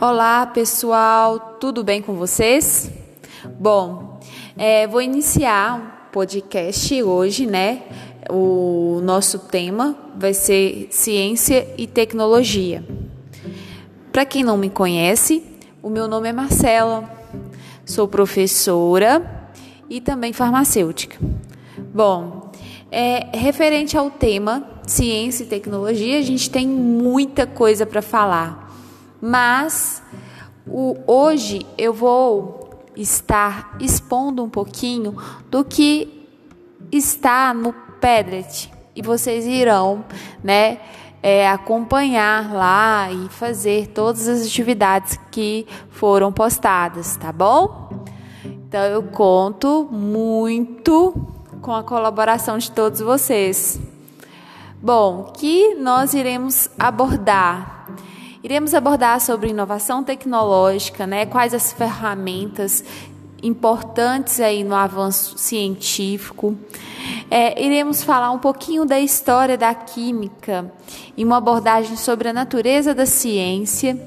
Olá pessoal, tudo bem com vocês? Bom, é, vou iniciar o podcast hoje, né? O nosso tema vai ser ciência e tecnologia. Para quem não me conhece, o meu nome é Marcela, sou professora e também farmacêutica. Bom, é, referente ao tema ciência e tecnologia, a gente tem muita coisa para falar mas o, hoje eu vou estar expondo um pouquinho do que está no Pedret e vocês irão, né, é, acompanhar lá e fazer todas as atividades que foram postadas, tá bom? Então eu conto muito com a colaboração de todos vocês. Bom, que nós iremos abordar Iremos abordar sobre inovação tecnológica, né? Quais as ferramentas importantes aí no avanço científico. É, iremos falar um pouquinho da história da química e uma abordagem sobre a natureza da ciência,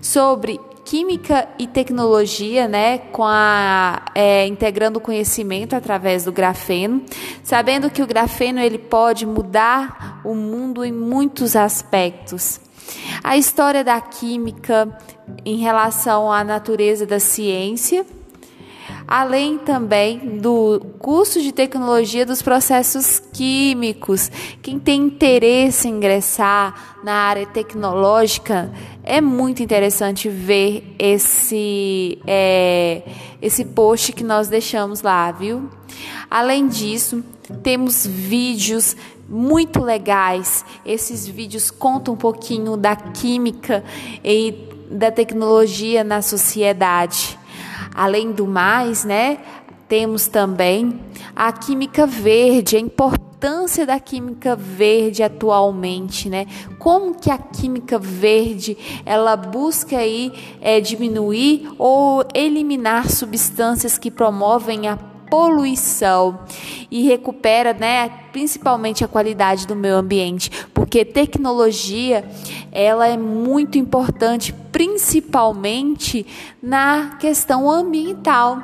sobre química e tecnologia, né, com a é, integrando o conhecimento através do grafeno, sabendo que o grafeno ele pode mudar o mundo em muitos aspectos. A história da química em relação à natureza da ciência, além também do curso de tecnologia dos processos químicos. Quem tem interesse em ingressar na área tecnológica, é muito interessante ver esse, é, esse post que nós deixamos lá, viu? Além disso, temos vídeos muito legais. Esses vídeos contam um pouquinho da química e da tecnologia na sociedade. Além do mais, né, temos também a química verde, a importância da química verde atualmente, né? Como que a química verde ela busca aí é, diminuir ou eliminar substâncias que promovem a poluição e recupera, né, principalmente a qualidade do meio ambiente, porque tecnologia ela é muito importante, principalmente na questão ambiental,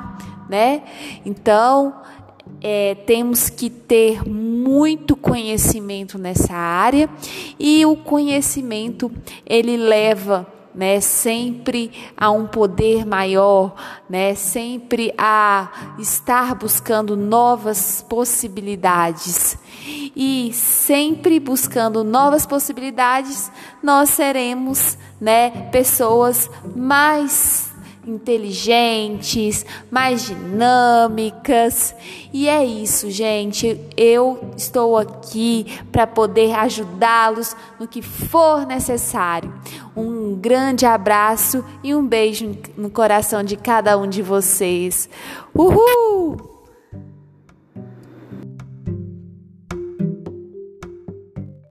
né? Então é, temos que ter muito conhecimento nessa área e o conhecimento ele leva né, sempre a um poder maior, né, sempre a estar buscando novas possibilidades. E sempre buscando novas possibilidades, nós seremos, né, pessoas mais inteligentes, mais dinâmicas. E é isso, gente. Eu estou aqui para poder ajudá-los no que for necessário. Um grande abraço e um beijo no coração de cada um de vocês. Uhul!